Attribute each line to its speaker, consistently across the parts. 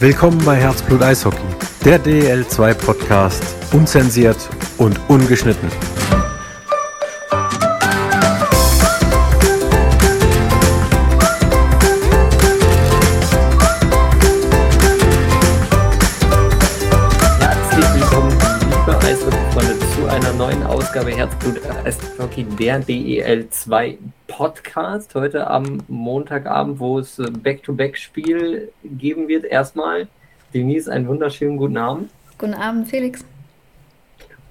Speaker 1: Willkommen bei Herzblut Eishockey, der DL2 Podcast, unzensiert und ungeschnitten.
Speaker 2: Herzlich willkommen, liebe Eishockey-Freunde, zu einer neuen Ausgabe Herzblut Eishockey, der DEL2 Podcast. Heute am Montagabend, wo es äh, Back-to-Back-Spiel geben wird. Erstmal, Denise, einen wunderschönen guten Abend.
Speaker 3: Guten Abend, Felix.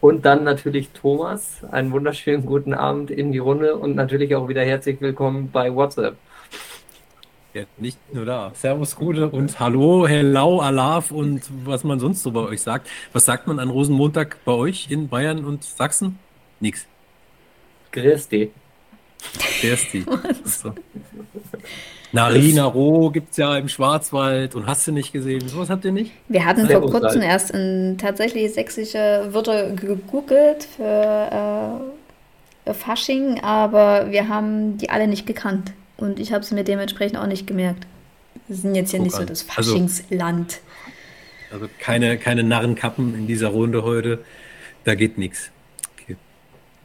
Speaker 2: Und dann natürlich Thomas, einen wunderschönen guten Abend in die Runde und natürlich auch wieder herzlich willkommen bei WhatsApp.
Speaker 4: Ja, nicht nur da. Servus, Gute und Hallo, Hello, Alaf und was man sonst so bei euch sagt. Was sagt man an Rosenmontag bei euch in Bayern und Sachsen? Nix.
Speaker 2: Grüß dich.
Speaker 4: Der ist die. So. Narina Roh gibt es ja im Schwarzwald und hast du nicht gesehen? Sowas habt ihr nicht?
Speaker 3: Wir hatten
Speaker 2: Sehr
Speaker 3: vor kurzem
Speaker 2: Ralf.
Speaker 3: erst in tatsächlich sächsische Wörter gegoogelt für äh, Fasching, aber wir haben die alle nicht gekannt. Und ich habe sie mir dementsprechend auch nicht gemerkt. Wir sind jetzt hier
Speaker 4: Guck
Speaker 3: nicht so das
Speaker 4: Also-
Speaker 3: Faschingsland.
Speaker 4: Also keine, keine Narrenkappen in dieser Runde heute. Da geht nichts.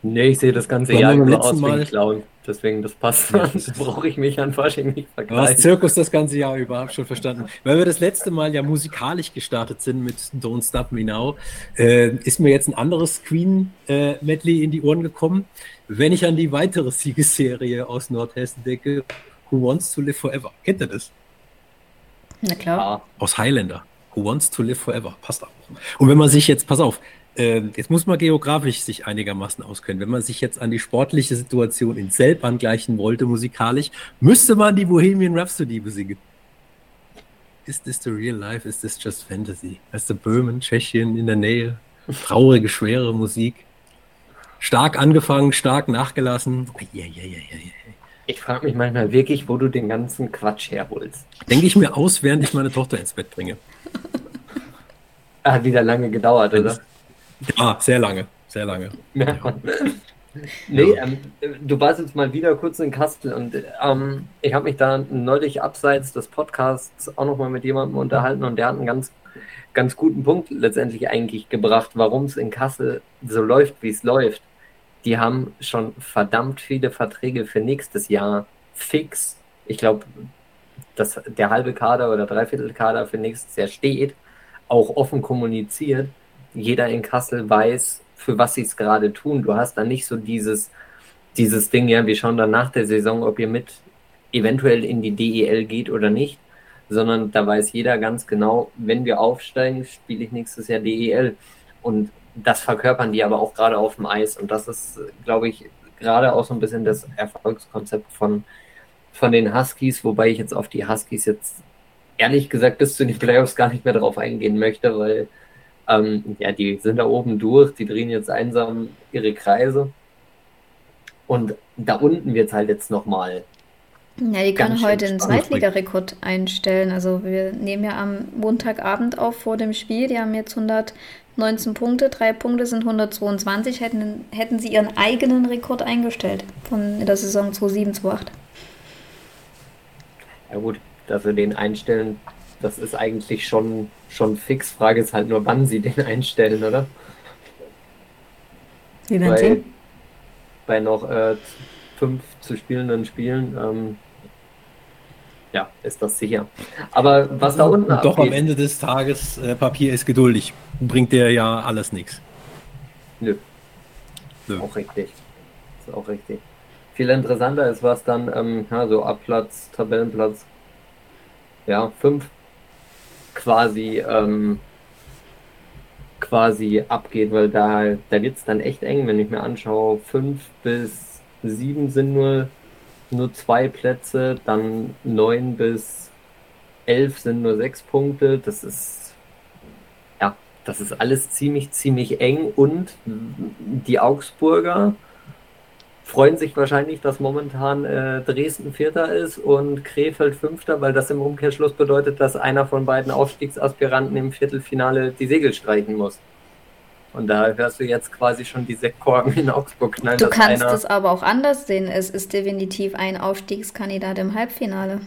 Speaker 2: Nee, ich sehe das ganze Jahr über
Speaker 4: letzten
Speaker 2: aus wie ein
Speaker 4: Mal-
Speaker 2: Clown. Deswegen, das passt.
Speaker 4: Ja, das
Speaker 2: brauche ich mich an Fasching nicht vergleichen.
Speaker 4: Zirkus das ganze Jahr über, hab schon verstanden. Weil wir das letzte Mal ja musikalisch gestartet sind mit Don't Stop Me Now, äh, ist mir jetzt ein anderes Queen-Medley in die Ohren gekommen. Wenn ich an die weitere Siegesserie aus Nordhessen denke, Who Wants to Live Forever? Kennt ihr das?
Speaker 3: Na klar.
Speaker 4: Aus Highlander. Who Wants to Live Forever? Passt auch. Und wenn man sich jetzt, pass auf, äh, jetzt muss man geografisch sich einigermaßen auskennen. Wenn man sich jetzt an die sportliche Situation in Selb angleichen wollte, musikalisch, müsste man die Bohemian Rhapsody besingen. Is this the real life? Is this just fantasy? Weißt du, Böhmen, Tschechien in der Nähe, traurige, schwere Musik. Stark angefangen, stark nachgelassen. Ja, ja, ja.
Speaker 2: ich frage mich manchmal wirklich, wo du den ganzen Quatsch herholst.
Speaker 4: Denke ich mir aus, während ich meine Tochter ins Bett bringe.
Speaker 2: Hat wieder lange gedauert, oder?
Speaker 4: Ja, sehr lange, sehr lange.
Speaker 2: Ja. Nee, ähm, du warst jetzt mal wieder kurz in Kastel und ähm, ich habe mich da neulich abseits des Podcasts auch nochmal mit jemandem unterhalten und der hat einen ganz, ganz guten Punkt letztendlich eigentlich gebracht, warum es in Kassel so läuft, wie es läuft. Die haben schon verdammt viele Verträge für nächstes Jahr fix. Ich glaube, dass der halbe Kader oder Dreiviertel Kader für nächstes Jahr steht, auch offen kommuniziert. Jeder in Kassel weiß, für was sie es gerade tun. Du hast da nicht so dieses, dieses Ding, ja, wir schauen dann nach der Saison, ob ihr mit eventuell in die DEL geht oder nicht, sondern da weiß jeder ganz genau, wenn wir aufsteigen, spiele ich nächstes Jahr DEL. Und das verkörpern die aber auch gerade auf dem Eis. Und das ist, glaube ich, gerade auch so ein bisschen das Erfolgskonzept von, von den Huskies, wobei ich jetzt auf die Huskies jetzt ehrlich gesagt bis zu den Playoffs gar nicht mehr drauf eingehen möchte, weil ähm, ja, die sind da oben durch, die drehen jetzt einsam ihre Kreise. Und da unten wird es halt jetzt nochmal.
Speaker 3: Ja, die können heute einen. Zweitligarekord einstellen. Also wir nehmen ja am Montagabend auf vor dem Spiel. Die haben jetzt 119 Punkte, drei Punkte sind 122. Hätten, hätten sie ihren eigenen Rekord eingestellt von der Saison 2007, 2008.
Speaker 2: Ja gut, dass sie den einstellen, das ist eigentlich schon, schon fix. Frage ist halt nur, wann sie den einstellen, oder?
Speaker 3: Werden
Speaker 2: Bei, bei noch äh, fünf zu spielenden Spielen, ähm, ja, ist das sicher. Aber was da unten
Speaker 4: Und doch am
Speaker 2: abgeht-
Speaker 4: Ende des Tages, äh, Papier ist geduldig. Bringt dir ja alles nichts.
Speaker 2: Nö.
Speaker 4: Nö.
Speaker 2: Auch richtig. Ist auch richtig. Viel interessanter ist, was dann, ähm, ja, so ab Platz, Tabellenplatz, ja, 5 quasi, ähm, quasi abgeht, weil da, da wird es dann echt eng, wenn ich mir anschaue, 5 bis 7 sind nur, nur zwei Plätze, dann 9 bis 11 sind nur 6 Punkte, das ist, ja, das ist alles ziemlich, ziemlich eng. Und die Augsburger freuen sich wahrscheinlich, dass momentan äh, Dresden Vierter ist und Krefeld Fünfter, weil das im Umkehrschluss bedeutet, dass einer von beiden Aufstiegsaspiranten im Viertelfinale die Segel streichen muss. Und da hörst du jetzt quasi schon die Sektkorken in Augsburg knallen.
Speaker 3: Du kannst es aber auch anders sehen. Es ist definitiv ein Aufstiegskandidat im Halbfinale.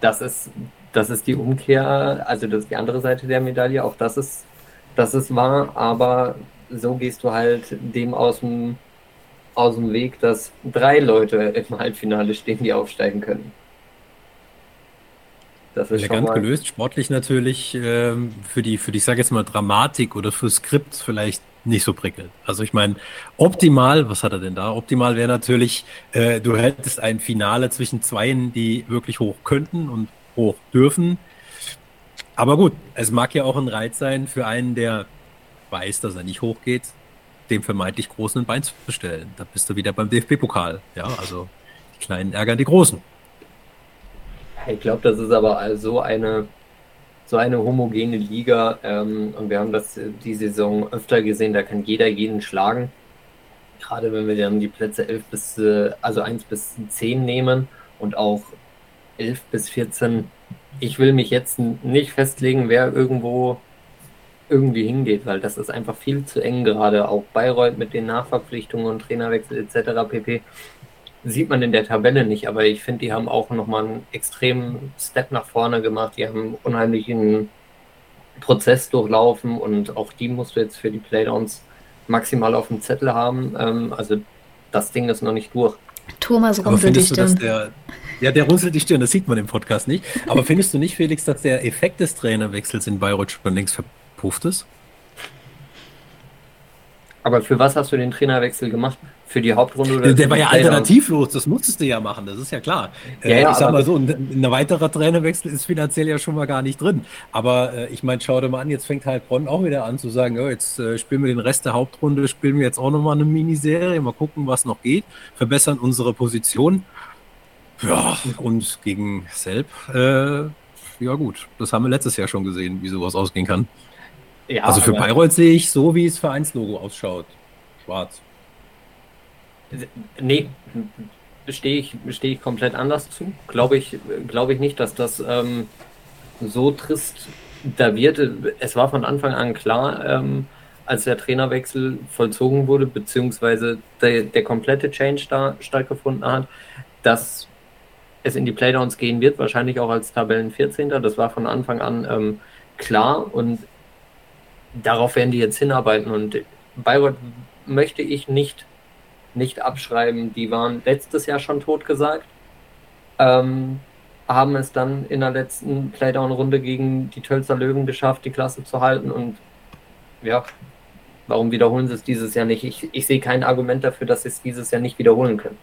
Speaker 2: das ist, das ist die Umkehr, also das ist die andere Seite der Medaille, auch das ist, das ist wahr, aber so gehst du halt dem aus dem, aus dem Weg, dass drei Leute im Halbfinale stehen, die aufsteigen können.
Speaker 4: Das ist Elegant gelöst, sportlich natürlich ähm, für die, für die, ich sage jetzt mal, Dramatik oder für Skript vielleicht nicht so prickelnd. Also ich meine, optimal, was hat er denn da? Optimal wäre natürlich, äh, du hättest ein Finale zwischen Zweien, die wirklich hoch könnten und hoch dürfen. Aber gut, es mag ja auch ein Reiz sein für einen, der weiß, dass er nicht hochgeht, dem vermeintlich Großen ein Bein zu stellen. Da bist du wieder beim DFB-Pokal. Ja, also die Kleinen ärgern die Großen.
Speaker 2: Ich glaube, das ist aber so eine, so eine homogene Liga ähm, und wir haben das die Saison öfter gesehen, da kann jeder jeden schlagen. Gerade wenn wir dann die Plätze 11 bis, äh, also 1 bis 10 nehmen und auch 11 bis 14. Ich will mich jetzt nicht festlegen, wer irgendwo irgendwie hingeht, weil das ist einfach viel zu eng gerade. Auch Bayreuth mit den Nachverpflichtungen und Trainerwechsel etc. pp sieht man in der Tabelle nicht, aber ich finde, die haben auch nochmal einen extremen Step nach vorne gemacht. Die haben einen unheimlichen Prozess durchlaufen und auch die musst du jetzt für die Playdowns maximal auf dem Zettel haben. Ähm, also das Ding ist noch nicht durch.
Speaker 3: Thomas runzelt die Stirn.
Speaker 4: Der, ja, der runzelt die Stirn, das sieht man im Podcast nicht. Aber findest du nicht, Felix, dass der Effekt des Trainerwechsels in Bayreuth schon längst verpufft ist?
Speaker 2: Aber für was hast du den Trainerwechsel gemacht? Für die Hauptrunde?
Speaker 4: Oder der war ja alternativlos, das musstest du ja machen, das ist ja klar. Ja, äh, ja, ich sag mal so, ein, ein, weiterer Trainerwechsel ist finanziell ja schon mal gar nicht drin. Aber äh, ich meine, schau dir mal an, jetzt fängt halt Bonn auch wieder an zu sagen, oh, jetzt äh, spielen wir den Rest der Hauptrunde, spielen wir jetzt auch nochmal eine Miniserie, mal gucken, was noch geht, verbessern unsere Position. Ja, und gegen Selb, äh, ja gut, das haben wir letztes Jahr schon gesehen, wie sowas ausgehen kann. Ja, also für Bayreuth sehe ich so, wie es Vereinslogo ausschaut. Schwarz.
Speaker 2: Nee, stehe ich, steh ich komplett anders zu. Glaube ich, glaube ich nicht, dass das ähm, so trist da wird. Es war von Anfang an klar, ähm, als der Trainerwechsel vollzogen wurde, beziehungsweise der, der komplette Change da stattgefunden hat, dass es in die Playdowns gehen wird, wahrscheinlich auch als Tabellen 14. Das war von Anfang an ähm, klar und darauf werden die jetzt hinarbeiten. Und Bayreuth möchte ich nicht, nicht abschreiben. Die waren letztes Jahr schon totgesagt. Ähm, haben es dann in der letzten Playdown-Runde gegen die Tölzer Löwen geschafft, die Klasse zu halten. Und ja, warum wiederholen sie es dieses Jahr nicht? Ich, ich sehe kein Argument dafür, dass sie es dieses Jahr nicht wiederholen können.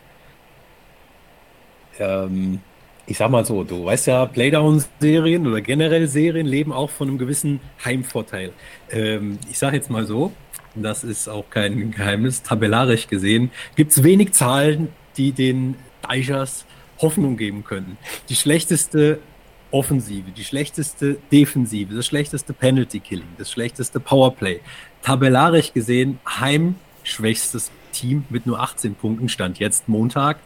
Speaker 4: Ähm, ich sag mal so, du weißt ja, Playdown-Serien oder generell Serien leben auch von einem gewissen Heimvorteil. Ähm, ich sag jetzt mal so, das ist auch kein Geheimnis, tabellarisch gesehen, gibt es wenig Zahlen, die den Deichers Hoffnung geben können. Die schlechteste Offensive, die schlechteste Defensive, das schlechteste Penalty-Killing, das schlechteste Powerplay. Tabellarisch gesehen heimschwächstes Team mit nur 18 Punkten, stand jetzt Montag.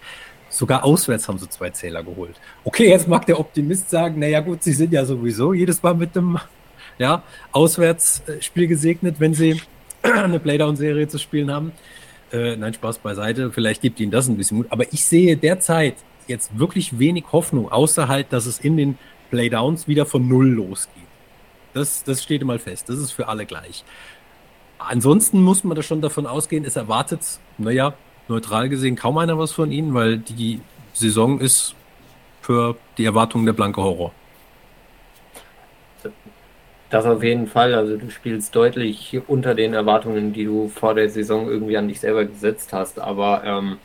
Speaker 4: Sogar auswärts haben sie zwei Zähler geholt. Okay, jetzt mag der Optimist sagen, naja gut, sie sind ja sowieso jedes Mal mit dem ja, Auswärtsspiel gesegnet, wenn sie eine Playdown-Serie zu spielen haben. Äh, nein, Spaß beiseite. Vielleicht gibt ihnen das ein bisschen Mut. Aber ich sehe derzeit jetzt wirklich wenig Hoffnung, außer halt, dass es in den Playdowns wieder von Null losgeht. Das, das steht mal fest. Das ist für alle gleich. Ansonsten muss man da schon davon ausgehen, es erwartet, naja, neutral gesehen kaum einer was von ihnen, weil die Saison ist für die Erwartungen der blanke Horror.
Speaker 2: Das auf jeden Fall. Also du spielst deutlich unter den Erwartungen, die du vor der Saison irgendwie an dich selber gesetzt hast. Aber ähm,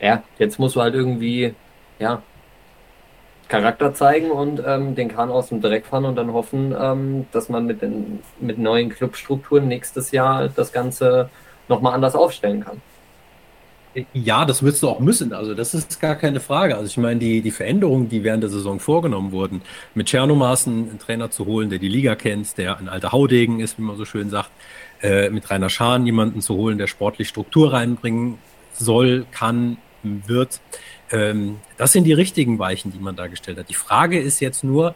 Speaker 2: ja, jetzt musst du halt irgendwie ja, Charakter zeigen und ähm, den Kahn aus dem Dreck fahren und dann hoffen, ähm, dass man mit, den, mit neuen Clubstrukturen nächstes Jahr das Ganze nochmal anders aufstellen kann.
Speaker 4: Ja, das wirst du auch müssen. Also das ist gar keine Frage. Also ich meine, die, die Veränderungen, die während der Saison vorgenommen wurden, mit Tschernomaßen einen Trainer zu holen, der die Liga kennt, der ein alter Haudegen ist, wie man so schön sagt, äh, mit Rainer Schahn jemanden zu holen, der sportlich Struktur reinbringen soll, kann, wird. Ähm, das sind die richtigen Weichen, die man da gestellt hat. Die Frage ist jetzt nur,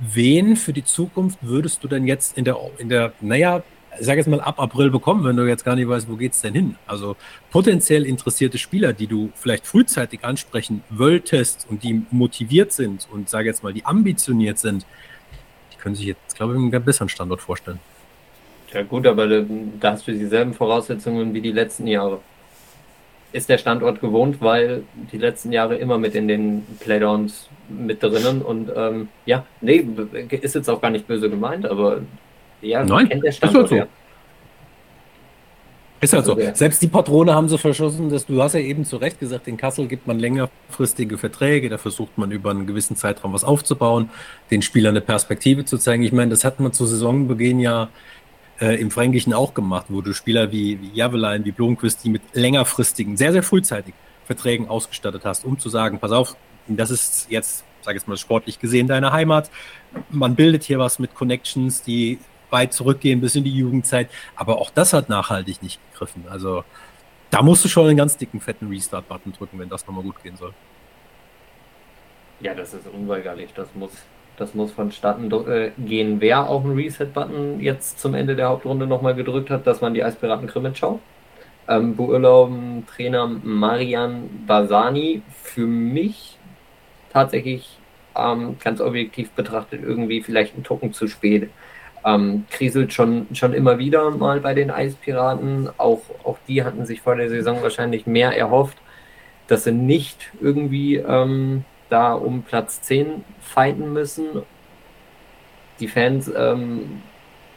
Speaker 4: wen für die Zukunft würdest du denn jetzt in der, in der, naja, sage jetzt mal, ab April bekommen, wenn du jetzt gar nicht weißt, wo geht es denn hin. Also potenziell interessierte Spieler, die du vielleicht frühzeitig ansprechen wolltest und die motiviert sind und sage jetzt mal, die ambitioniert sind, die können sich jetzt, glaube ich, einen besseren Standort vorstellen.
Speaker 2: Ja gut, aber da hast du dieselben Voraussetzungen wie die letzten Jahre. Ist der Standort gewohnt, weil die letzten Jahre immer mit in den Playdowns mit drinnen und ähm, ja, nee, ist jetzt auch gar nicht böse gemeint, aber ja,
Speaker 4: Nein, kennt der Standort, ist halt so. Ja. Ist halt so. Also, Selbst die Patrone haben sie verschossen, dass du hast ja eben zu Recht gesagt, in Kassel gibt man längerfristige Verträge, da versucht man über einen gewissen Zeitraum was aufzubauen, den Spielern eine Perspektive zu zeigen. Ich meine, das hat man zu Saisonbeginn ja äh, im Fränkischen auch gemacht, wo du Spieler wie, wie Javelein, wie Blomqvist, die mit längerfristigen, sehr, sehr frühzeitig Verträgen ausgestattet hast, um zu sagen, pass auf, das ist jetzt, sag ich jetzt mal sportlich gesehen, deine Heimat. Man bildet hier was mit Connections, die weit zurückgehen bis in die Jugendzeit. Aber auch das hat nachhaltig nicht gegriffen. Also da musst du schon einen ganz dicken, fetten Restart-Button drücken, wenn das nochmal gut gehen soll.
Speaker 2: Ja, das ist unweigerlich. Das muss, das muss vonstatten äh, gehen. Wer auch einen Reset-Button jetzt zum Ende der Hauptrunde nochmal gedrückt hat, das waren die Eispiraten Krimitschau. Ähm, beurlauben Trainer Marian Basani für mich tatsächlich ähm, ganz objektiv betrachtet irgendwie vielleicht ein Tucken zu spät ähm, kriselt schon, schon immer wieder mal bei den Eispiraten. Auch, auch die hatten sich vor der Saison wahrscheinlich mehr erhofft, dass sie nicht irgendwie ähm, da um Platz 10 fighten müssen. Die Fans ähm,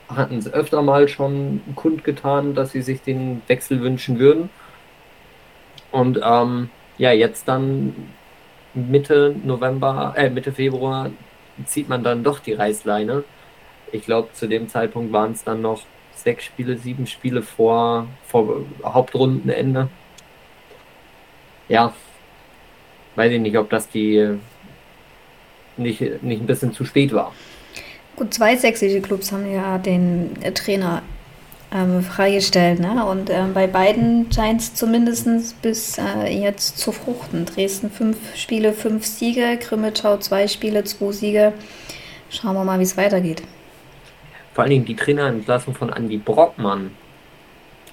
Speaker 2: hatten es öfter mal schon kundgetan, dass sie sich den Wechsel wünschen würden. Und ähm, ja, jetzt dann Mitte November, äh, Mitte Februar zieht man dann doch die Reißleine ich glaube, zu dem Zeitpunkt waren es dann noch sechs Spiele, sieben Spiele vor, vor Hauptrundenende. Ja, weiß ich nicht, ob das die nicht, nicht ein bisschen zu spät war.
Speaker 3: Gut, zwei sächsische Clubs haben ja den Trainer ähm, freigestellt. Ne? Und ähm, bei beiden scheint es zumindest bis äh, jetzt zu fruchten. Dresden fünf Spiele, fünf Siege, Krimitschau zwei Spiele, zwei Siege. Schauen wir mal, wie es weitergeht
Speaker 2: vor allen Dingen die Trainerentlassung von Andy Brockmann.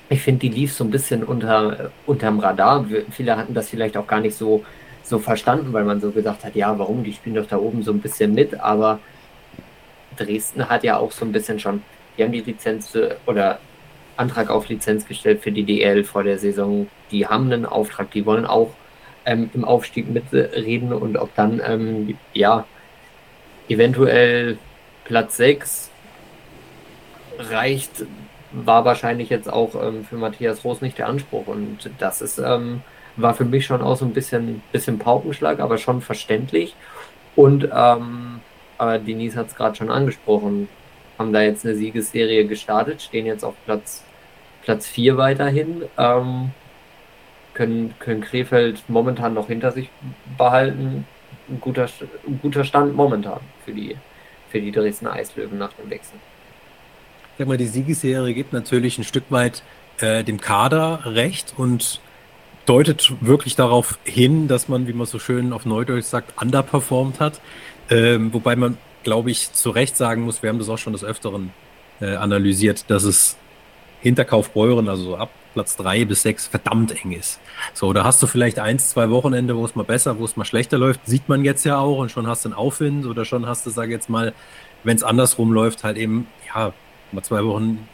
Speaker 2: Ich finde, die lief so ein bisschen unter, unterm Radar. Viele hatten das vielleicht auch gar nicht so, so verstanden, weil man so gesagt hat, ja, warum, die spielen doch da oben so ein bisschen mit, aber Dresden hat ja auch so ein bisschen schon, die haben die Lizenz oder Antrag auf Lizenz gestellt für die DL vor der Saison. Die haben einen Auftrag, die wollen auch ähm, im Aufstieg mitreden und ob dann, ähm, ja, eventuell Platz 6 reicht, war wahrscheinlich jetzt auch ähm, für Matthias Roos nicht der Anspruch. Und das ist, ähm, war für mich schon auch so ein bisschen, bisschen Paukenschlag, aber schon verständlich. Und ähm, aber Denise hat es gerade schon angesprochen, haben da jetzt eine Siegesserie gestartet, stehen jetzt auf Platz, Platz 4 weiterhin, ähm, können, können Krefeld momentan noch hinter sich behalten. Ein guter, ein guter Stand momentan für die, für die Dresdner Eislöwen nach dem Wechsel
Speaker 4: sag mal, die Siegesserie gibt natürlich ein Stück weit äh, dem Kader recht und deutet wirklich darauf hin, dass man, wie man so schön auf Neudeutsch sagt, underperformed hat. Ähm, wobei man, glaube ich, zu Recht sagen muss, wir haben das auch schon des Öfteren äh, analysiert, dass es hinter Kaufbeuren, also ab Platz drei bis sechs, verdammt eng ist. So, da hast du vielleicht eins, zwei Wochenende, wo es mal besser, wo es mal schlechter läuft, sieht man jetzt ja auch und schon hast du einen Aufwind oder schon hast du, sage jetzt mal, wenn es andersrum läuft, halt eben, ja, mal zwei Wochen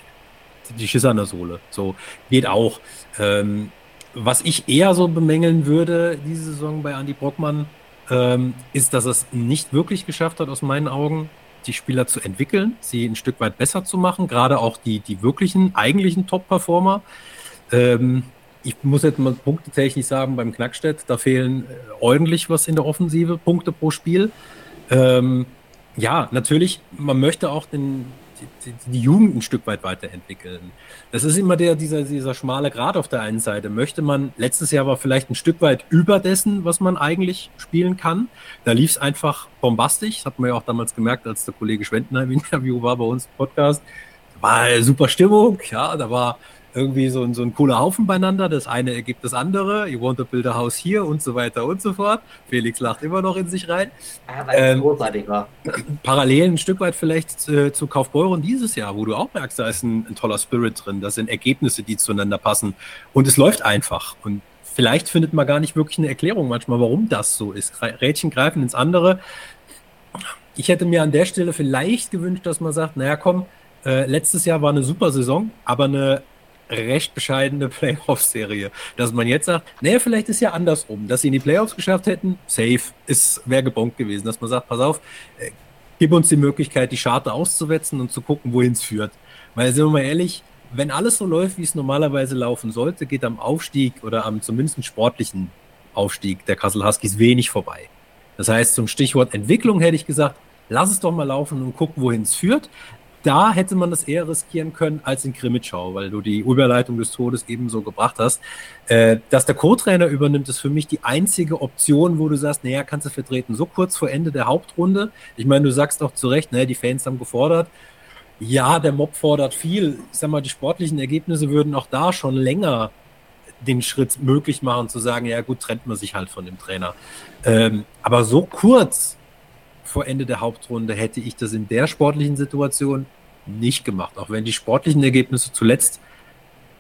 Speaker 4: die Schisse an der Sohle. So geht auch. Ähm, was ich eher so bemängeln würde, diese Saison bei Andy Brockmann, ähm, ist, dass es nicht wirklich geschafft hat, aus meinen Augen, die Spieler zu entwickeln, sie ein Stück weit besser zu machen, gerade auch die, die wirklichen, eigentlichen Top-Performer. Ähm, ich muss jetzt mal punktetechnisch sagen, beim Knackstedt, da fehlen äh, ordentlich was in der Offensive, Punkte pro Spiel. Ähm, ja, natürlich, man möchte auch den, die, die, Jugend ein Stück weit weiterentwickeln. Das ist immer der, dieser, dieser schmale Grad auf der einen Seite. Möchte man, letztes Jahr war vielleicht ein Stück weit über dessen, was man eigentlich spielen kann. Da lief es einfach bombastisch. Das hat man ja auch damals gemerkt, als der Kollege Schwendenheim im Interview war bei uns im Podcast. Da war super Stimmung, ja, da war irgendwie so, ein, so ein cooler Haufen beieinander. Das eine ergibt das andere. You want to build a house here und so weiter und so fort. Felix lacht immer noch in sich rein.
Speaker 2: Ja, weil ähm, großartig war.
Speaker 4: Parallel ein Stück weit vielleicht äh, zu Kaufbeuren dieses Jahr, wo du auch merkst, da ist ein, ein toller Spirit drin. Da sind Ergebnisse, die zueinander passen. Und es läuft einfach. Und vielleicht findet man gar nicht wirklich eine Erklärung manchmal, warum das so ist. Rädchen greifen ins andere. Ich hätte mir an der Stelle vielleicht gewünscht, dass man sagt, naja, komm, äh, letztes Jahr war eine super Saison, aber eine recht bescheidene Playoff-Serie. Dass man jetzt sagt, naja, vielleicht ist ja andersrum, dass sie in die Playoffs geschafft hätten, safe, ist, wäre gebongt gewesen. Dass man sagt, pass auf, äh, gib uns die Möglichkeit, die Scharte auszuwetzen und zu gucken, wohin es führt. Weil, sind wir mal ehrlich, wenn alles so läuft, wie es normalerweise laufen sollte, geht am Aufstieg oder am zumindest sportlichen Aufstieg der Kassel Huskies wenig vorbei. Das heißt, zum Stichwort Entwicklung hätte ich gesagt, lass es doch mal laufen und gucken, wohin es führt. Da hätte man das eher riskieren können als in Krimitschau, weil du die Überleitung des Todes ebenso gebracht hast. Äh, dass der Co-Trainer übernimmt, ist für mich die einzige Option, wo du sagst, naja, kannst du vertreten, so kurz vor Ende der Hauptrunde. Ich meine, du sagst auch zu Recht, naja, die Fans haben gefordert. Ja, der Mob fordert viel. Ich sag mal, die sportlichen Ergebnisse würden auch da schon länger den Schritt möglich machen, zu sagen, ja gut, trennt man sich halt von dem Trainer. Ähm, aber so kurz vor Ende der Hauptrunde hätte ich das in der sportlichen Situation nicht gemacht, auch wenn die sportlichen Ergebnisse zuletzt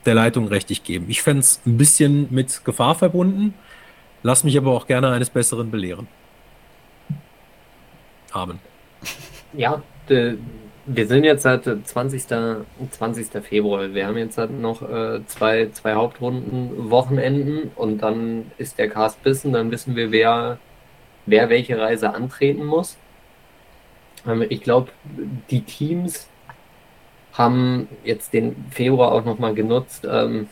Speaker 4: der Leitung richtig geben. Ich fände es ein bisschen mit Gefahr verbunden, lass mich aber auch gerne eines Besseren belehren. Amen.
Speaker 2: Ja, wir sind jetzt seit 20. 20. Februar. Wir haben jetzt noch äh, zwei, zwei Hauptrunden, Wochenenden und dann ist der Cast bissen, dann wissen wir, wer, wer welche Reise antreten muss. Ich glaube, die Teams haben jetzt den Februar auch nochmal genutzt, ähm,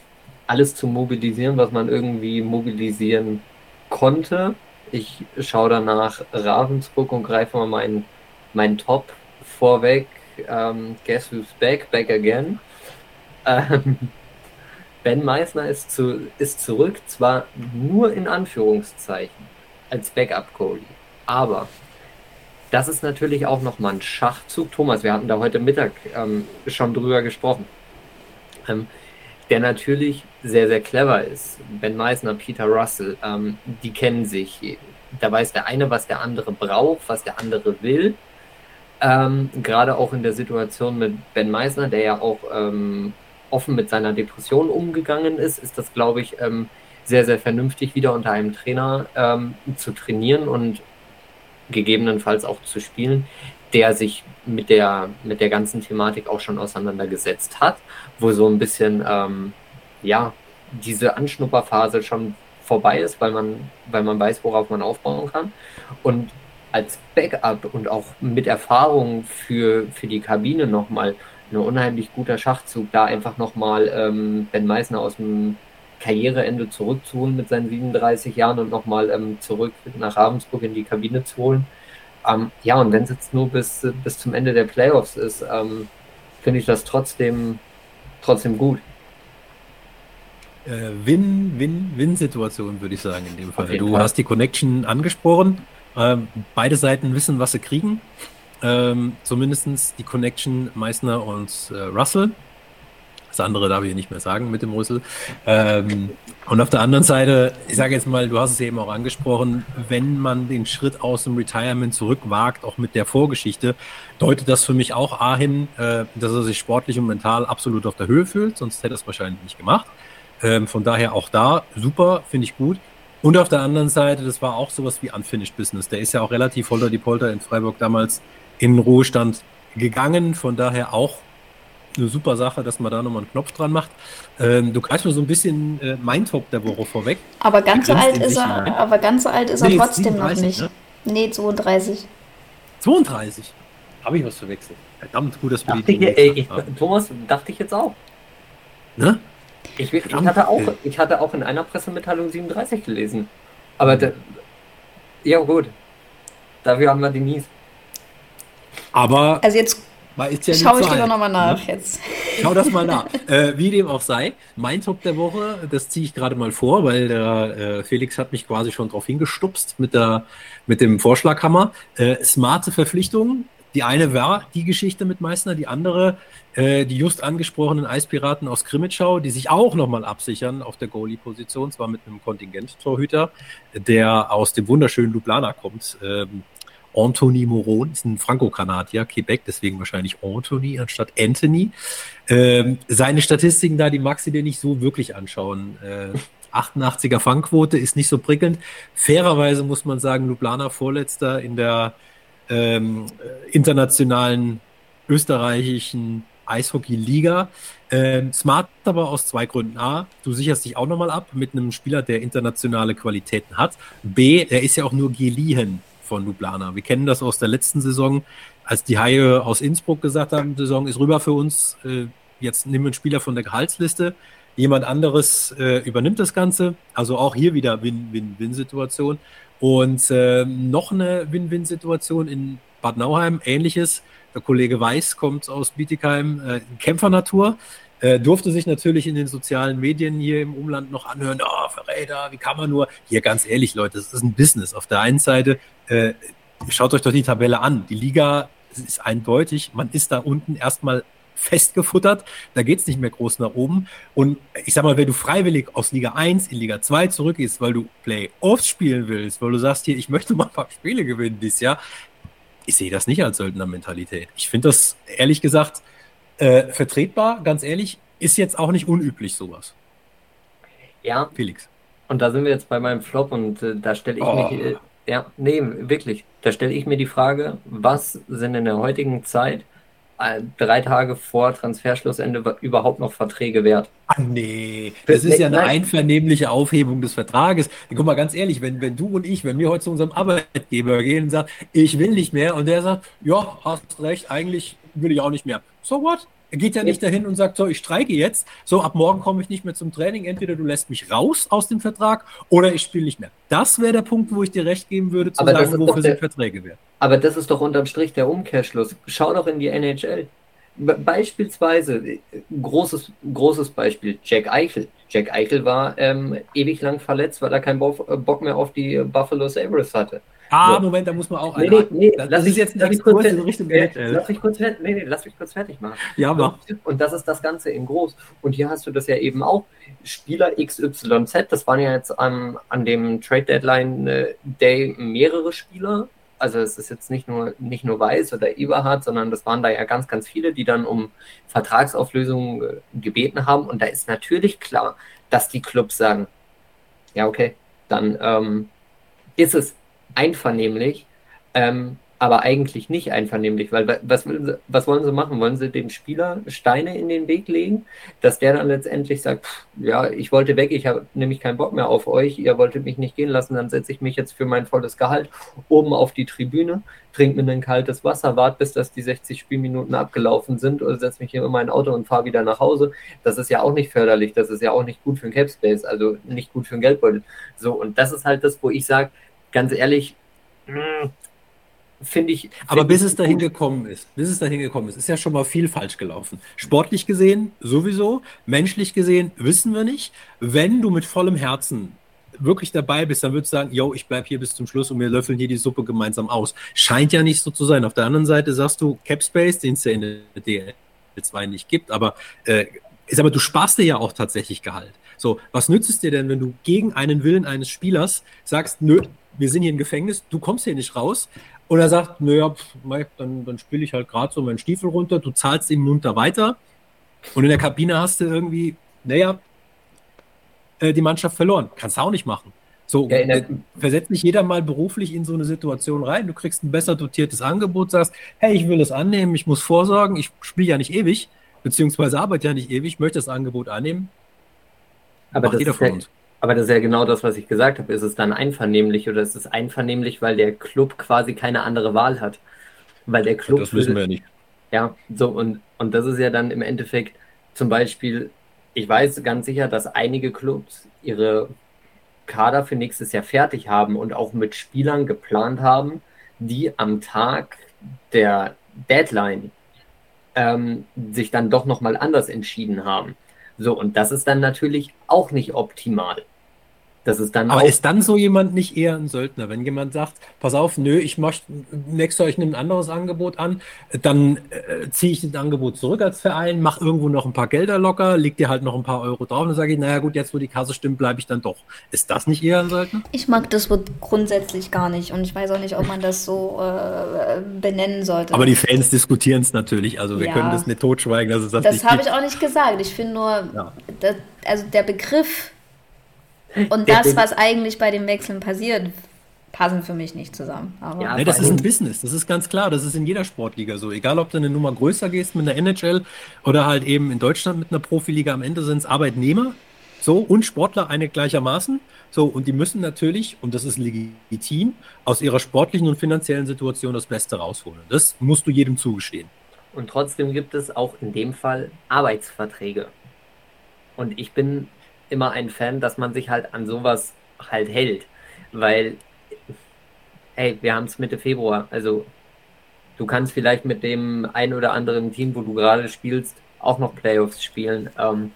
Speaker 2: alles zu mobilisieren, was man irgendwie mobilisieren konnte. Ich schaue danach Ravensburg und greife mal meinen mein Top vorweg ähm, Guess Who's Back, Back Again. Ähm, ben Meissner ist, zu, ist zurück, zwar nur in Anführungszeichen als Backup-Goalie, aber das ist natürlich auch nochmal ein Schachzug. Thomas, wir hatten da heute Mittag ähm, schon drüber gesprochen. Ähm, der natürlich sehr, sehr clever ist. Ben Meissner, Peter Russell, ähm, die kennen sich. Da weiß der eine, was der andere braucht, was der andere will. Ähm, Gerade auch in der Situation mit Ben Meisner, der ja auch ähm, offen mit seiner Depression umgegangen ist, ist das, glaube ich, ähm, sehr, sehr vernünftig, wieder unter einem Trainer zu trainieren und gegebenenfalls auch zu spielen, der sich mit der, mit der ganzen Thematik auch schon auseinandergesetzt hat, wo so ein bisschen, ähm, ja, diese Anschnupperphase schon vorbei ist, weil man, weil man weiß, worauf man aufbauen kann. Und als Backup und auch mit Erfahrung für, für die Kabine nochmal ein unheimlich guter Schachzug, da einfach nochmal ähm, Ben Meissner aus dem Karriereende zurückzuholen mit seinen 37 Jahren und nochmal ähm, zurück nach Ravensburg in die Kabine zu holen. Ähm, ja, und wenn es jetzt nur bis, bis zum Ende der Playoffs ist, ähm, finde ich das trotzdem, trotzdem gut.
Speaker 4: Win-Win-Win-Situation, würde ich sagen, in dem Fall. Du Fall. hast die Connection angesprochen. Ähm, beide Seiten wissen, was sie kriegen. Ähm, Zumindest die Connection Meissner und äh, Russell. Das andere darf ich nicht mehr sagen mit dem Rüssel. Ähm, und auf der anderen Seite, ich sage jetzt mal, du hast es eben auch angesprochen, wenn man den Schritt aus dem Retirement zurückwagt, auch mit der Vorgeschichte, deutet das für mich auch A hin, äh, dass er sich sportlich und mental absolut auf der Höhe fühlt, sonst hätte er es wahrscheinlich nicht gemacht. Ähm, von daher auch da super, finde ich gut. Und auf der anderen Seite, das war auch sowas wie Unfinished Business. Der ist ja auch relativ holter die Polter in Freiburg damals in Ruhestand gegangen. Von daher auch eine super Sache, dass man da nochmal einen Knopf dran macht. Ähm, du greifst mir so ein bisschen äh, mein Top der Woche vorweg.
Speaker 3: Aber ganz so alt ist er, rein. aber ganz so alt ist nee, er trotzdem noch nicht. Ne? Nee, 32.
Speaker 4: 32? Habe ich was verwechselt. Verdammt gut, dass wir
Speaker 2: dachte die ich, ey, ich, Thomas, dachte ich jetzt auch. Ne? Ich, ich, hatte auch, ich hatte auch in einer Pressemitteilung 37 gelesen. Aber da, ja gut. Dafür haben wir Denise.
Speaker 4: Aber
Speaker 3: also jetzt ja schau ich lieber nochmal nach ne? jetzt.
Speaker 4: Schau das mal nach. äh, wie dem auch sei, mein Top der Woche, das ziehe ich gerade mal vor, weil der äh, Felix hat mich quasi schon drauf hingestupst mit, der, mit dem Vorschlaghammer. Äh, smarte Verpflichtungen, Die eine war die Geschichte mit Meißner, die andere äh, die just angesprochenen Eispiraten aus Krimitschau, die sich auch nochmal absichern auf der Goalie-Position, zwar mit einem Kontingent-Torhüter, der aus dem wunderschönen Ljubljana kommt. Ähm, Anthony Moron ist ein Franco-Kanadier, Quebec, deswegen wahrscheinlich Anthony anstatt Anthony. Ähm, seine Statistiken da, die magst du dir nicht so wirklich anschauen. Äh, 88er Fangquote ist nicht so prickelnd. Fairerweise muss man sagen, Ljubljana Vorletzter in der ähm, internationalen österreichischen Eishockey-Liga. Ähm, smart aber aus zwei Gründen. A, du sicherst dich auch nochmal ab mit einem Spieler, der internationale Qualitäten hat. B, er ist ja auch nur geliehen von Ljubljana. Wir kennen das aus der letzten Saison, als die Haie aus Innsbruck gesagt haben, Saison ist rüber für uns, äh, jetzt nehmen wir einen Spieler von der Gehaltsliste. Jemand anderes äh, übernimmt das Ganze. Also auch hier wieder Win-Win-Win-Situation. Und äh, noch eine Win-Win-Situation in Bad Nauheim, ähnliches. Der Kollege Weiß kommt aus Bietigheim, äh, Kämpfernatur. Äh, durfte sich natürlich in den sozialen Medien hier im Umland noch anhören, oh, Verräter, wie kann man nur? Hier ganz ehrlich, Leute, das ist ein Business. Auf der einen Seite, äh, schaut euch doch die Tabelle an. Die Liga ist eindeutig, man ist da unten erstmal festgefuttert, da geht es nicht mehr groß nach oben. Und ich sag mal, wenn du freiwillig aus Liga 1 in Liga 2 zurückgehst, weil du Playoffs spielen willst, weil du sagst, hier, ich möchte mal ein paar Spiele gewinnen dieses Jahr, ich sehe das nicht als Söldnermentalität. Ich finde das ehrlich gesagt äh, vertretbar, ganz ehrlich, ist jetzt auch nicht unüblich sowas.
Speaker 2: Ja. Felix. Und da sind wir jetzt bei meinem Flop und äh, da stelle ich oh. mich, äh, ja, nee, wirklich, da stelle ich mir die Frage, was sind in der heutigen Zeit äh, drei Tage vor Transferschlussende überhaupt noch Verträge wert.
Speaker 4: Ah, nee, das ist ja eine einvernehmliche Aufhebung des Vertrages. Guck mal, ganz ehrlich, wenn, wenn du und ich, wenn wir heute zu unserem Arbeitgeber gehen und sagen, ich will nicht mehr, und der sagt, ja, hast recht, eigentlich will ich auch nicht mehr. So what? Er geht ja nicht dahin und sagt, so, ich streike jetzt, so, ab morgen komme ich nicht mehr zum Training, entweder du lässt mich raus aus dem Vertrag oder ich spiele nicht mehr. Das wäre der Punkt, wo ich dir recht geben würde, zu aber sagen, wofür sind Verträge wert.
Speaker 2: Aber das ist doch unterm Strich der Umkehrschluss. Schau doch in die NHL. Beispielsweise, großes, großes Beispiel, Jack Eichel. Jack Eichel war ähm, ewig lang verletzt, weil er keinen Bock mehr auf die Buffalo Sabres hatte.
Speaker 4: Ah, so. Moment, da muss man auch
Speaker 2: nee, nee, nee, das lass ist jetzt ein Exkurs in Richtung äh, Lass mich kurz fertig, nee, nee, lass mich kurz fertig machen.
Speaker 4: Ja, mach.
Speaker 2: Und das ist das Ganze in groß. Und hier hast du das ja eben auch. Spieler XYZ, das waren ja jetzt am, an dem Trade Deadline äh, Day mehrere Spieler. Also es ist jetzt nicht nur, nicht nur Weiß oder Eberhard, sondern das waren da ja ganz, ganz viele, die dann um Vertragsauflösung äh, gebeten haben. Und da ist natürlich klar, dass die Clubs sagen, ja, okay, dann ähm, ist es einvernehmlich, ähm, aber eigentlich nicht einvernehmlich, weil was, was wollen sie machen? Wollen sie dem Spieler Steine in den Weg legen, dass der dann letztendlich sagt, pff, ja, ich wollte weg, ich habe nämlich keinen Bock mehr auf euch, ihr wolltet mich nicht gehen lassen, dann setze ich mich jetzt für mein volles Gehalt oben auf die Tribüne, trinke mir ein kaltes Wasser, warte, bis das die 60 Spielminuten abgelaufen sind oder setze mich hier in mein Auto und fahre wieder nach Hause. Das ist ja auch nicht förderlich, das ist ja auch nicht gut für den Capspace, also nicht gut für den Geldbeutel. So, und das ist halt das, wo ich sage, ganz ehrlich, hm, finde ich. Find
Speaker 4: Aber bis es dahin gekommen ist, bis es dahin gekommen ist, ist ja schon mal viel falsch gelaufen. Sportlich gesehen sowieso, menschlich gesehen wissen wir nicht. Wenn du mit vollem Herzen wirklich dabei bist, dann würdest du sagen, yo, ich bleibe hier bis zum Schluss und wir löffeln hier die Suppe gemeinsam aus. Scheint ja nicht so zu sein. Auf der anderen Seite sagst du Capspace, den es ja in der DL2 nicht gibt, aber äh, ist aber du sparst dir ja auch tatsächlich Gehalt. So, was nützt es dir denn, wenn du gegen einen Willen eines Spielers sagst, nö, wir sind hier im Gefängnis, du kommst hier nicht raus. Und er sagt, naja, dann, dann spiele ich halt gerade so meinen Stiefel runter, du zahlst ihm munter weiter. Und in der Kabine hast du irgendwie, naja, äh, die Mannschaft verloren. Kannst du auch nicht machen. So, ja, äh, versetzt nicht jeder mal beruflich in so eine Situation rein. Du kriegst ein besser dotiertes Angebot, sagst, hey, ich will das annehmen, ich muss vorsorgen, ich spiele ja nicht ewig, beziehungsweise arbeite ja nicht ewig, möchte das Angebot annehmen.
Speaker 2: Aber Macht das jeder von uns. Aber das ist ja genau das, was ich gesagt habe. Ist es dann einvernehmlich oder ist es einvernehmlich, weil der Club quasi keine andere Wahl hat? Weil der Club.
Speaker 4: Das wissen wir ja nicht.
Speaker 2: Ja, so und, und das ist ja dann im Endeffekt zum Beispiel, ich weiß ganz sicher, dass einige Clubs ihre Kader für nächstes Jahr fertig haben und auch mit Spielern geplant haben, die am Tag der Deadline ähm, sich dann doch nochmal anders entschieden haben. So, und das ist dann natürlich auch nicht optimal. Das ist dann
Speaker 4: Aber ist dann so jemand nicht eher ein Söldner? Wenn jemand sagt, pass auf, nö, ich mach nächstes euch ein anderes Angebot an, dann äh, ziehe ich das Angebot zurück als Verein, mach irgendwo noch ein paar Gelder locker, leg dir halt noch ein paar Euro drauf und dann sage ich, naja gut, jetzt wo die Kasse stimmt, bleibe ich dann doch. Ist das nicht eher ein Söldner?
Speaker 3: Ich mag das Wort grundsätzlich gar nicht und ich weiß auch nicht, ob man das so äh, benennen sollte.
Speaker 4: Aber die Fans diskutieren es natürlich, also wir ja. können das nicht totschweigen, dass es das,
Speaker 3: das habe ich auch nicht gesagt. Ich finde nur, ja. das, also der Begriff und das, was eigentlich bei den Wechseln passiert, passen für mich nicht zusammen.
Speaker 4: Aber ja, nee, das ist ein Business, das ist ganz klar. Das ist in jeder Sportliga so. Egal, ob du eine Nummer größer gehst mit einer NHL oder halt eben in Deutschland mit einer Profiliga, am Ende sind es Arbeitnehmer so und Sportler eine gleichermaßen. So, und die müssen natürlich, und das ist legitim, aus ihrer sportlichen und finanziellen Situation das Beste rausholen. Das musst du jedem zugestehen.
Speaker 2: Und trotzdem gibt es auch in dem Fall Arbeitsverträge. Und ich bin immer ein Fan, dass man sich halt an sowas halt hält. Weil, hey, wir haben es Mitte Februar. Also, du kannst vielleicht mit dem ein oder anderen Team, wo du gerade spielst, auch noch Playoffs spielen. Ähm,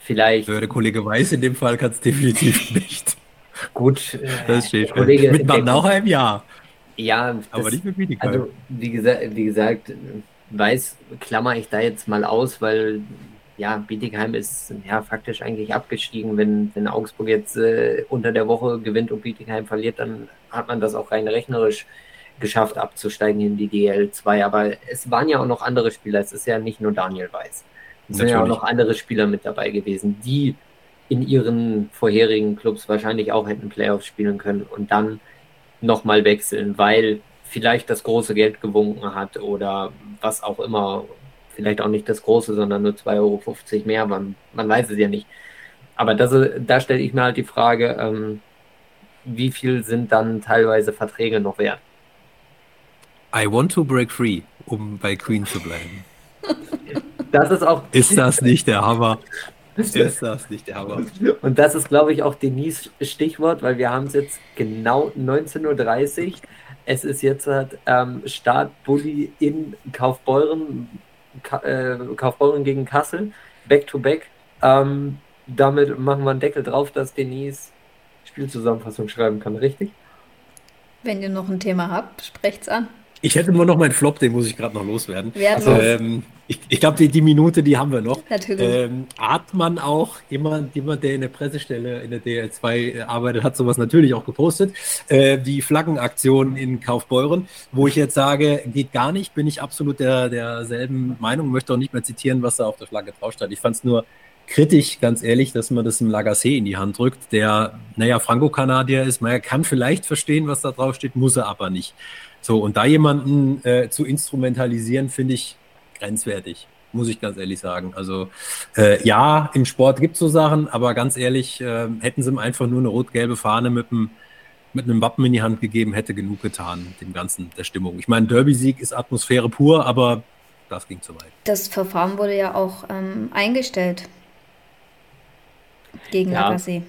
Speaker 2: vielleicht.
Speaker 4: Der Kollege Weiß in dem Fall kann es definitiv nicht.
Speaker 2: Gut.
Speaker 4: Das steht Kollege, Mit Bad Nauheim ja.
Speaker 2: Ja, das, aber nicht mit Bietigheim. Also, wie gesagt, wie gesagt, Weiß klammer ich da jetzt mal aus, weil ja, Bietigheim ist ja faktisch eigentlich abgestiegen. Wenn, wenn Augsburg jetzt äh, unter der Woche gewinnt und Bietigheim verliert, dann hat man das auch rein rechnerisch geschafft, abzusteigen in die DL2. Aber es waren ja auch noch andere Spieler. Es ist ja nicht nur Daniel Weiß. Es sind ja auch noch andere Spieler mit dabei gewesen, die in ihren vorherigen Clubs wahrscheinlich auch hätten Playoffs spielen können und dann nochmal wechseln, weil vielleicht das große Geld gewunken hat oder was auch immer vielleicht auch nicht das große, sondern nur 2,50 Euro mehr, man, man weiß es ja nicht. Aber das, da stelle ich mir halt die Frage, ähm, wie viel sind dann teilweise Verträge noch wert?
Speaker 4: I want to break free, um bei Queen zu bleiben.
Speaker 2: Das ist auch.
Speaker 4: Ist das nicht der Hammer? Ist das nicht der Hammer?
Speaker 2: Und das ist, glaube ich, auch Denise Stichwort, weil wir haben es jetzt genau 19.30 Uhr. Es ist jetzt ähm, Start Bulli in Kaufbeuren. Äh, Kaufbeuren gegen Kassel, back-to-back. Ähm, damit machen wir einen Deckel drauf, dass Denise Spielzusammenfassung schreiben kann, richtig?
Speaker 3: Wenn ihr noch ein Thema habt, sprecht's an.
Speaker 4: Ich hätte nur noch meinen Flop, den muss ich gerade noch loswerden. Also, ähm, ich, ich glaube, die, die Minute, die haben wir noch.
Speaker 3: Natürlich.
Speaker 4: Ähm, Artmann auch, jemand, jemand, der in der Pressestelle in der DL2 arbeitet, hat sowas natürlich auch gepostet. Äh, die Flaggenaktion in Kaufbeuren, wo ich jetzt sage, geht gar nicht, bin ich absolut der, derselben Meinung, möchte auch nicht mehr zitieren, was da auf der Flagge draufsteht. Ich fand es nur kritisch, ganz ehrlich, dass man das im Lagasse in die Hand drückt, der, naja, Franco-Kanadier ist. Man kann vielleicht verstehen, was da draufsteht, muss er aber nicht. So, und da jemanden äh, zu instrumentalisieren, finde ich grenzwertig, muss ich ganz ehrlich sagen. Also äh, ja, im Sport gibt es so Sachen, aber ganz ehrlich, äh, hätten sie ihm einfach nur eine rot-gelbe Fahne mit einem mit einem Wappen in die Hand gegeben, hätte genug getan, dem Ganzen der Stimmung. Ich meine, Derby-Sieg ist Atmosphäre pur, aber das ging zu weit.
Speaker 3: Das Verfahren wurde ja auch ähm, eingestellt gegen ja. Lagasse.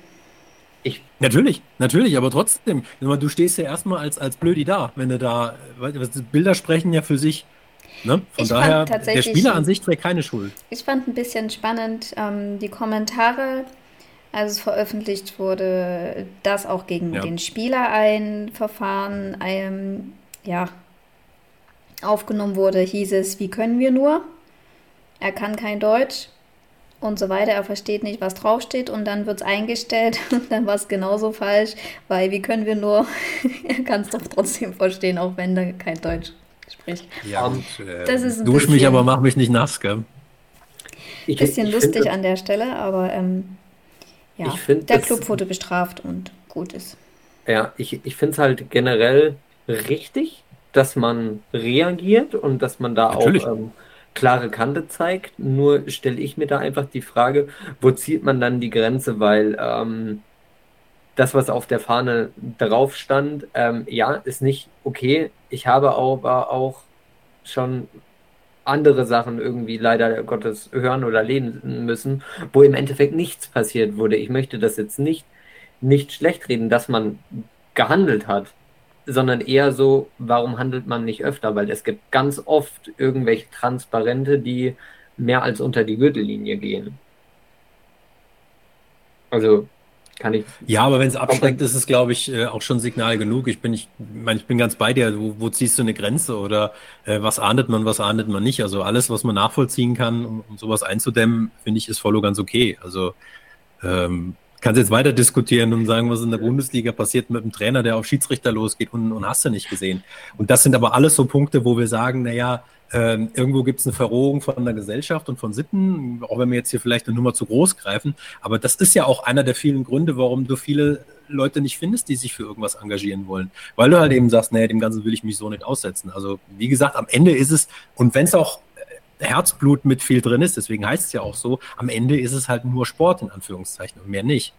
Speaker 4: Ich natürlich, natürlich, aber trotzdem, du stehst ja erstmal als, als Blödi da, wenn du da, Bilder sprechen ja für sich. Ne? Von ich daher, der Spieler an sich trägt keine Schuld.
Speaker 3: Ich fand ein bisschen spannend ähm, die Kommentare, als es veröffentlicht wurde, dass auch gegen ja. den Spieler ein Verfahren ähm, ja, aufgenommen wurde, hieß es, wie können wir nur? Er kann kein Deutsch, und so weiter. Er versteht nicht, was draufsteht und dann wird es eingestellt und dann war es genauso falsch, weil wie können wir nur, er kann es doch trotzdem verstehen, auch wenn er kein Deutsch spricht.
Speaker 4: Ja, und, äh, das ist dusch bisschen, mich, aber mach mich nicht nass, gell?
Speaker 3: Ein bisschen ich lustig an der Stelle, aber ähm, ja, find, der Club wurde bestraft und gut ist.
Speaker 2: Ja, ich, ich finde es halt generell richtig, dass man reagiert und dass man da Natürlich. auch ähm, klare Kante zeigt. Nur stelle ich mir da einfach die Frage, wo zieht man dann die Grenze, weil ähm, das, was auf der Fahne drauf stand, ähm, ja, ist nicht okay. Ich habe aber auch schon andere Sachen irgendwie leider Gottes hören oder lesen müssen, wo im Endeffekt nichts passiert wurde. Ich möchte das jetzt nicht, nicht schlecht reden, dass man gehandelt hat sondern eher so, warum handelt man nicht öfter? Weil es gibt ganz oft irgendwelche Transparente, die mehr als unter die Gürtellinie gehen. Also.
Speaker 4: kann ich. Ja, aber wenn es abschreckt, ist es, glaube ich, äh, auch schon Signal genug. Ich bin, ich, mein, ich bin ganz bei dir. Wo, wo ziehst du eine Grenze oder äh, was ahndet man, was ahndet man nicht? Also alles, was man nachvollziehen kann, um, um sowas einzudämmen, finde ich, ist voll und ganz okay. Also ähm, kannst jetzt weiter diskutieren und sagen, was in der Bundesliga passiert mit dem Trainer, der auf Schiedsrichter losgeht und, und hast du nicht gesehen. Und das sind aber alles so Punkte, wo wir sagen, naja, ähm, irgendwo gibt es eine Verrohung von der Gesellschaft und von Sitten, auch wenn wir jetzt hier vielleicht eine Nummer zu groß greifen. Aber das ist ja auch einer der vielen Gründe, warum du viele Leute nicht findest, die sich für irgendwas engagieren wollen. Weil du halt eben sagst, naja, dem Ganzen will ich mich so nicht aussetzen. Also wie gesagt, am Ende ist es, und wenn es auch Herzblut mit viel drin ist, deswegen heißt es ja auch so, am Ende ist es halt nur Sport in Anführungszeichen und mehr nicht.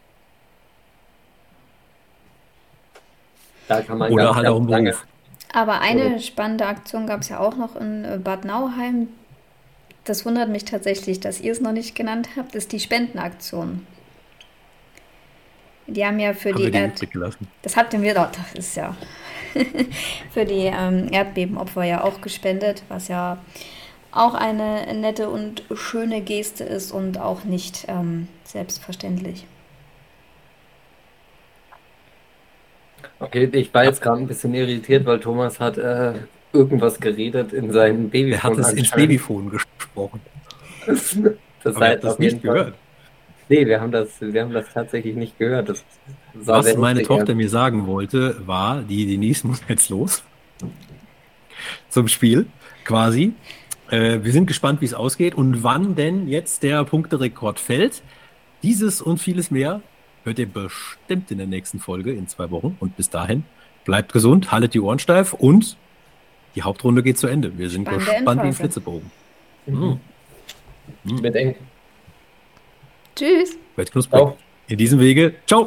Speaker 3: Oder halt auch ein Beruf. Aber eine spannende Aktion gab es ja auch noch in äh, Bad Nauheim. Das wundert mich tatsächlich, dass ihr es noch nicht genannt habt. Das ist die Spendenaktion. Die haben ja für haben die, die Erd Das hatten wir doch, das ist ja für die ähm, Erdbebenopfer ja auch gespendet, was ja auch eine nette und schöne Geste ist und auch nicht ähm, selbstverständlich.
Speaker 2: Okay, ich war jetzt gerade ein bisschen irritiert, weil Thomas hat äh, irgendwas geredet in seinem Babyfon.
Speaker 4: Er hat es ins Babyfon gesprochen.
Speaker 2: das das heißt auf jeden Fall. Gehört. Nee, wir haben das, wir haben das tatsächlich nicht gehört. Das
Speaker 4: Was meine Tochter mir sagen wollte, war, die Denise muss jetzt los zum Spiel quasi. Äh, wir sind gespannt, wie es ausgeht und wann denn jetzt der Punkterekord fällt. Dieses und vieles mehr hört ihr bestimmt in der nächsten Folge in zwei Wochen. Und bis dahin, bleibt gesund, haltet die Ohren steif und die Hauptrunde geht zu Ende. Wir sind Spannende gespannt wie ein Flitzebogen. Mhm.
Speaker 2: Mhm. Mit eng.
Speaker 3: Tschüss.
Speaker 4: Wird knusprig. In diesem Wege, ciao.